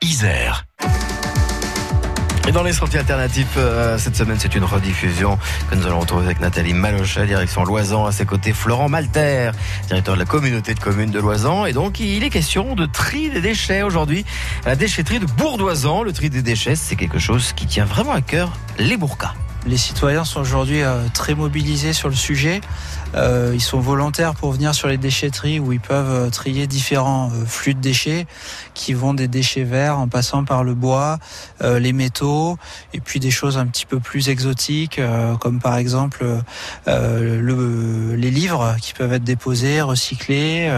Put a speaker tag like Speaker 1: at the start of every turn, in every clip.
Speaker 1: Isère.
Speaker 2: Et dans les sorties alternatifs, euh, cette semaine, c'est une rediffusion que nous allons retrouver avec Nathalie Malochet, direction Loisan. À ses côtés, Florent Malter, directeur de la communauté de communes de Loisan. Et donc, il est question de tri des déchets aujourd'hui. La déchetterie de Bourdoisan. Le tri des déchets, c'est quelque chose qui tient vraiment à cœur les Bourcas.
Speaker 3: Les citoyens sont aujourd'hui euh, très mobilisés sur le sujet. Euh, ils sont volontaires pour venir sur les déchetteries où ils peuvent euh, trier différents flux de déchets qui vont des déchets verts en passant par le bois, les métaux et puis des choses un petit peu plus exotiques comme par exemple le, les livres qui peuvent être déposés, recyclés,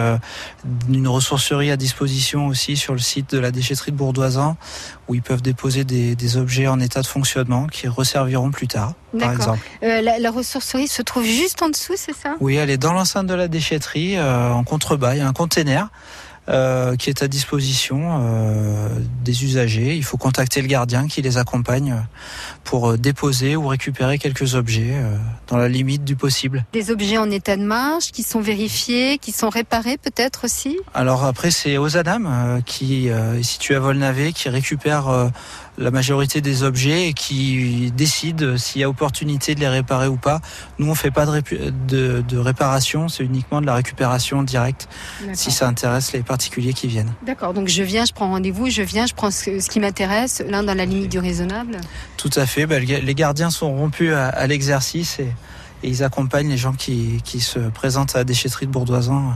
Speaker 3: une ressourcerie à disposition aussi sur le site de la déchetterie de Bourdoisan où ils peuvent déposer des, des objets en état de fonctionnement qui resserviront plus tard par exemple.
Speaker 4: Euh, la, la, ressourcerie se trouve juste en dessous, c'est ça?
Speaker 3: Oui, elle est dans l'enceinte de la déchetterie, euh, en contrebas. Il y a un container euh, qui est à disposition des usagers. Il faut contacter le gardien qui les accompagne pour déposer ou récupérer quelques objets dans la limite du possible.
Speaker 4: Des objets en état de marche, qui sont vérifiés, qui sont réparés peut-être aussi?
Speaker 3: Alors après, c'est aux Adam qui est situé à Volnavé qui récupère la majorité des objets et qui décide s'il y a opportunité de les réparer ou pas. Nous, on fait pas de, de, de réparation, c'est uniquement de la récupération directe si ça intéresse les particuliers qui viennent.
Speaker 4: D'accord, donc je viens, je prends rendez-vous, je viens, je prends ce, ce qui m'intéresse, l'un dans la limite du raisonnable
Speaker 3: Tout à fait, ben, les gardiens sont rompus à, à l'exercice et et ils accompagnent les gens qui, qui, se présentent à la déchetterie de Bourdoisan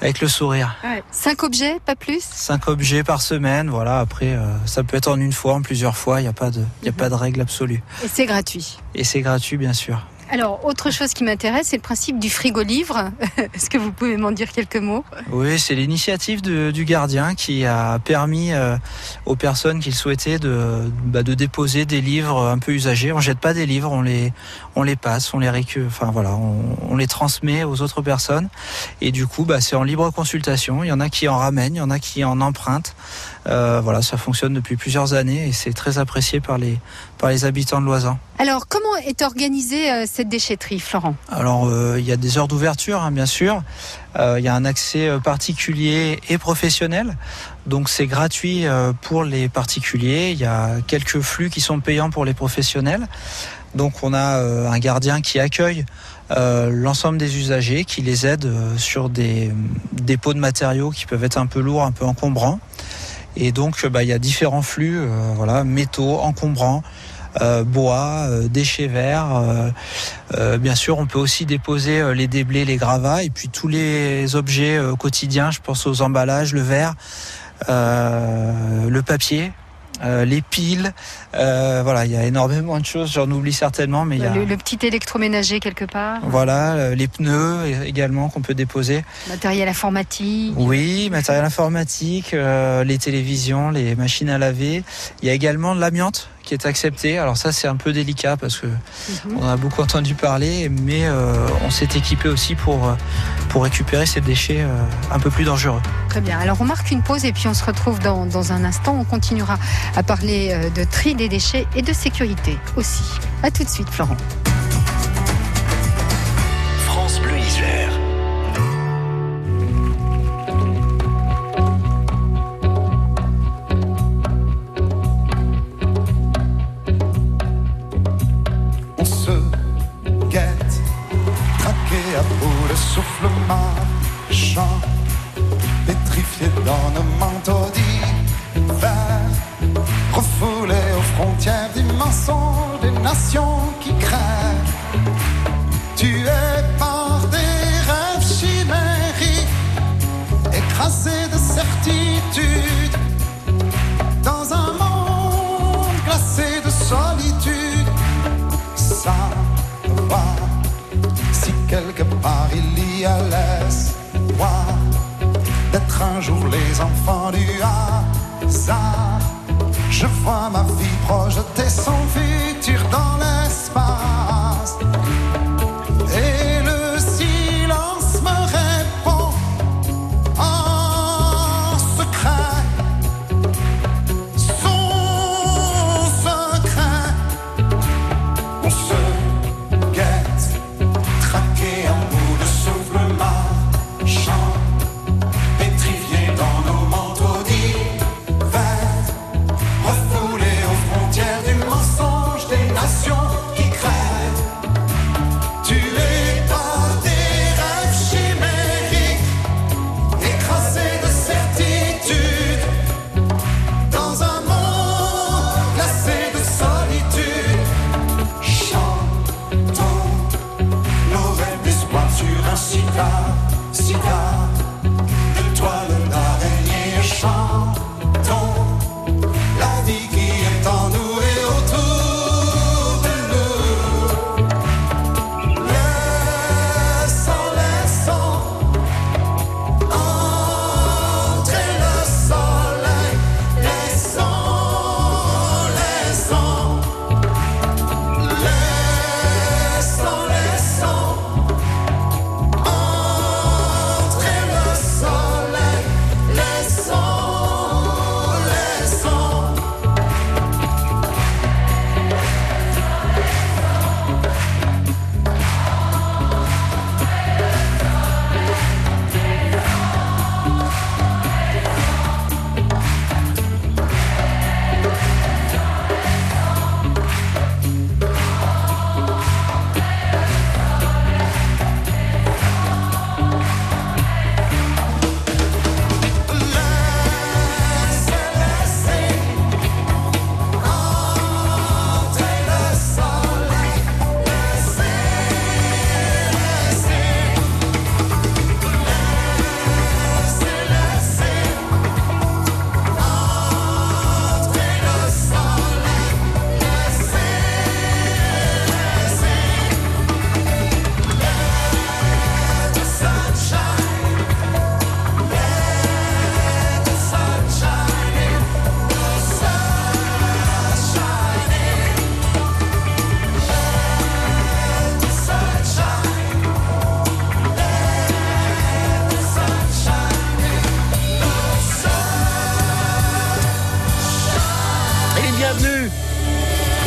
Speaker 3: avec le sourire.
Speaker 4: Ouais. Cinq objets, pas plus?
Speaker 3: Cinq objets par semaine, voilà. Après, euh, ça peut être en une fois, en plusieurs fois, il n'y a, pas de, y a mm -hmm. pas de règle absolue.
Speaker 4: Et c'est gratuit?
Speaker 3: Et c'est gratuit, bien sûr.
Speaker 4: Alors, autre chose qui m'intéresse, c'est le principe du frigo-livre. Est-ce que vous pouvez m'en dire quelques mots?
Speaker 3: Oui, c'est l'initiative du gardien qui a permis euh, aux personnes qui le souhaitaient de, bah, de déposer des livres un peu usagés. On jette pas des livres, on les, on les passe, on les enfin voilà, on, on, les transmet aux autres personnes. Et du coup, bah, c'est en libre consultation. Il y en a qui en ramènent, il y en a qui en empruntent. Euh, voilà, ça fonctionne depuis plusieurs années et c'est très apprécié par les, par les habitants de Loisan.
Speaker 4: Alors, comment est organisée euh, cette déchetterie, Florent?
Speaker 3: Alors, euh, il y a des heures d'ouverture, hein, bien sûr. Euh, il y a un accès particulier et professionnel. Donc, c'est gratuit pour les particuliers. Il y a quelques flux qui sont payants pour les professionnels. Donc, on a un gardien qui accueille l'ensemble des usagers, qui les aide sur des dépôts de matériaux qui peuvent être un peu lourds, un peu encombrants. Et donc, bah, il y a différents flux, voilà, métaux, encombrants, bois, euh, déchets verts. bien sûr, on peut aussi déposer les déblais, les gravats, et puis tous les objets quotidiens. Je pense aux emballages, le verre, le papier. Euh, les piles, euh, voilà, il y a énormément de choses. J'en oublie certainement, mais il y a
Speaker 4: le, le, petit électroménager quelque part.
Speaker 3: Voilà, les pneus également qu'on peut déposer.
Speaker 4: Matériel informatique.
Speaker 3: Oui, matériel informatique, euh, les télévisions, les machines à laver. Il y a également de l'amiante qui est accepté. Alors ça c'est un peu délicat parce que mm -hmm. on a beaucoup entendu parler, mais euh, on s'est équipé aussi pour pour récupérer ces déchets euh, un peu plus dangereux.
Speaker 4: Très bien. Alors on marque une pause et puis on se retrouve dans, dans un instant. On continuera à parler euh, de tri des déchets et de sécurité aussi. À tout de suite, Florent.
Speaker 1: France Bleu Isère.
Speaker 5: Manteaux d'hiver, refoulé aux frontières du mensonge des nations qui crèvent, tué par des rêves chimériques, écrasé de certitude, les enfants du hasard. Je vois ma vie projeter son futur dans l'espace.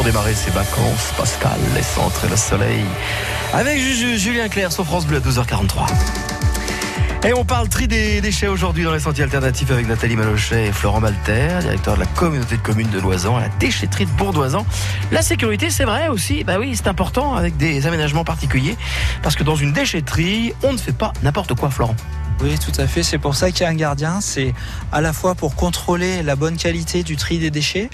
Speaker 2: Démarrer ces vacances, Pascal, les centres et le soleil. Avec Julien Clerc sur France Bleu à 12h43. Et on parle tri des déchets aujourd'hui dans les sentiers alternatifs avec Nathalie Malochet et Florent Malter, directeur de la communauté de communes de Loisan, à la déchetterie de Bourdoisan. La sécurité, c'est vrai aussi, bah oui, c'est important avec des aménagements particuliers, parce que dans une déchetterie, on ne fait pas n'importe quoi, Florent.
Speaker 3: Oui, tout à fait. C'est pour ça qu'il y a un gardien. C'est à la fois pour contrôler la bonne qualité du tri des déchets.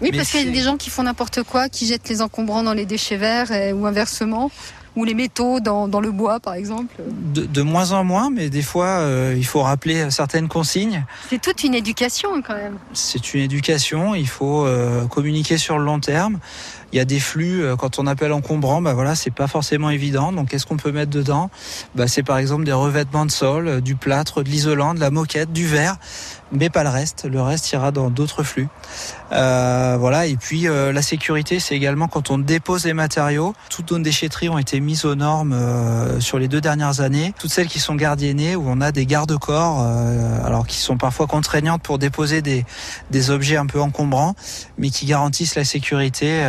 Speaker 4: Oui, parce qu'il y a des gens qui font n'importe quoi, qui jettent les encombrants dans les déchets verts ou inversement, ou les métaux dans, dans le bois, par exemple.
Speaker 3: De, de moins en moins, mais des fois, euh, il faut rappeler certaines consignes.
Speaker 4: C'est toute une éducation quand même.
Speaker 3: C'est une éducation. Il faut euh, communiquer sur le long terme. Il y a des flux. euh, quand on appelle encombrant, bah voilà, c'est pas forcément évident. Donc, qu'est-ce qu'on peut mettre dedans? Bah, C'est par exemple des revêtements de sol, euh, du plâtre, de l'isolant, de la moquette, du verre, mais pas le reste. Le reste ira dans d'autres flux. Euh, voilà. Et puis la sécurité, c'est également quand on dépose les matériaux. Toutes nos déchetteries ont été mises aux normes sur les deux dernières années. Toutes celles qui sont gardiennées, où on a des garde-corps, alors qui sont parfois contraignantes pour déposer des, objets un peu encombrants, mais qui garantissent la sécurité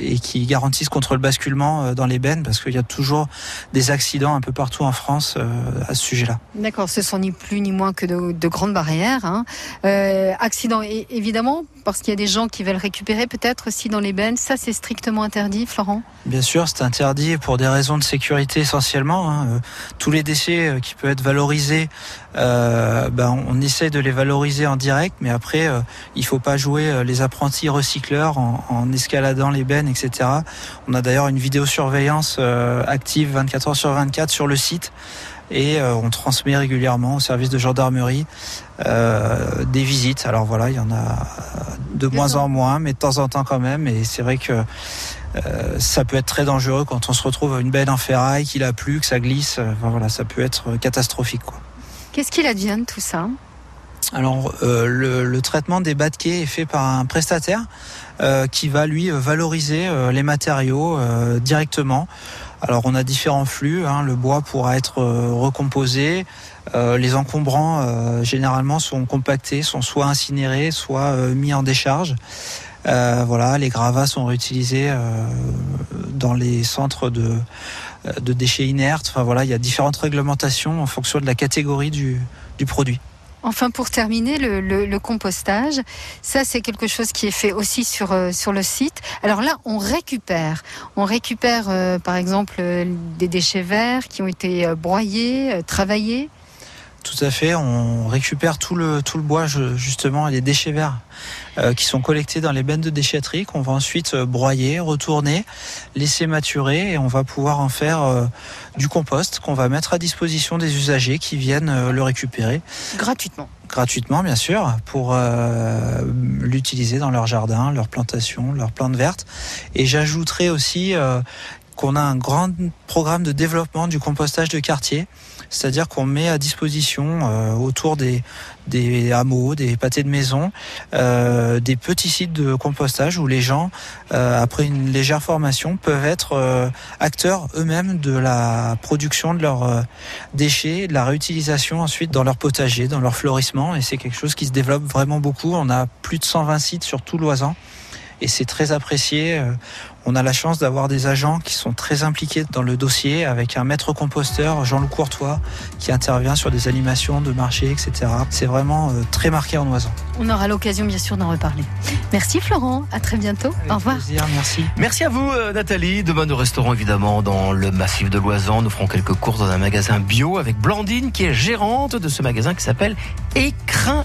Speaker 3: et qui garantissent contre le basculement euh, dans les bennes, parce qu'il y a toujours des accidents un peu partout en France euh, à ce sujet-là.
Speaker 4: D'accord, ce sont ni plus ni moins que de, de grandes barrières. Hein. Euh, accident, et, évidemment, parce qu'il y a des gens qui veulent récupérer peut-être aussi dans les bennes. Ça, c'est strictement interdit, Florent
Speaker 3: Bien sûr, c'est interdit pour des raisons de sécurité essentiellement. hein. Euh, Tous les déchets euh, qui peuvent être valorisés, euh, ben, on essaie de les valoriser en direct, mais après, il faut pas jouer les apprentis recycleurs en, escaladant les bennes, etc. On a d'ailleurs une vidéosurveillance active 24 heures sur 24 sur le site et euh, on transmet régulièrement au service de gendarmerie euh, des visites. Alors voilà, il y en a de moins en moins, mais de temps en temps quand même. Et c'est vrai que euh, ça peut être très dangereux quand on se retrouve à une benne en ferraille, qu'il a plu, que ça glisse. Euh, Enfin, voilà, ça peut être catastrophique.
Speaker 4: Qu'est-ce qu'il advient de tout ça?
Speaker 3: Alors, euh, le, le traitement des bas de quai est fait par un prestataire euh, qui va lui euh, valoriser euh, les matériaux euh, directement. Alors, on a différents flux. hein. Le bois pourra être euh, recomposé. Euh, les encombrants, euh, généralement, sont compactés, sont soit incinérés, soit mis en décharge. Voilà, les gravats sont réutilisés dans les centres de, de déchets inertes. Enfin voilà, il y a différentes réglementations en fonction de la catégorie du, du produit.
Speaker 4: Enfin, pour terminer, le, compostage, ça c'est quelque chose qui est fait aussi sur, euh, sur le site. Alors là, on récupère. On récupère, euh, par exemple, euh, des déchets verts qui ont été broyés, travaillés.
Speaker 3: Tout à fait, on récupère tout le, tout le bois justement et les déchets verts euh, qui sont collectés dans les bennes de déchetterie qu'on va ensuite euh, broyer, retourner, laisser maturer et on va pouvoir en faire euh, du compost qu'on va mettre à disposition des usagers qui viennent euh, le récupérer
Speaker 4: gratuitement.
Speaker 3: gratuitement bien sûr pour euh, l'utiliser dans leur jardin, leur plantation, leurs plantes vertes. Et j'ajouterai aussi euh, qu'on a un grand programme de développement du compostage de quartier, c'est-à-dire qu'on met à disposition euh, autour des, hameaux, des pâtés de maison, euh, des petits sites de compostage où les gens, euh, après une légère formation, peuvent être acteurs eux-mêmes de la production de leurs déchets, de la réutilisation ensuite dans leur potager, dans leur florissement. Et c'est quelque chose qui se développe vraiment beaucoup. On a plus de 120 sites sur tout l'Oisan. Et c'est très apprécié. Euh, On a la chance d'avoir des agents qui sont très impliqués dans le dossier, avec un maître composteur, Jean-Loup Courtois, qui intervient sur des animations de marché, etc. C'est vraiment euh, très marqué en Oisan.
Speaker 4: On aura l'occasion bien sûr d'en reparler. Merci Florent, à très bientôt.
Speaker 3: Avec
Speaker 4: Au revoir.
Speaker 3: plaisir, merci.
Speaker 2: Merci à vous, euh, Nathalie. Demain, nous resterons évidemment dans le massif de Loisan. Nous ferons quelques courses dans un magasin bio avec Blandine, qui est gérante de ce magasin qui s'appelle Écrin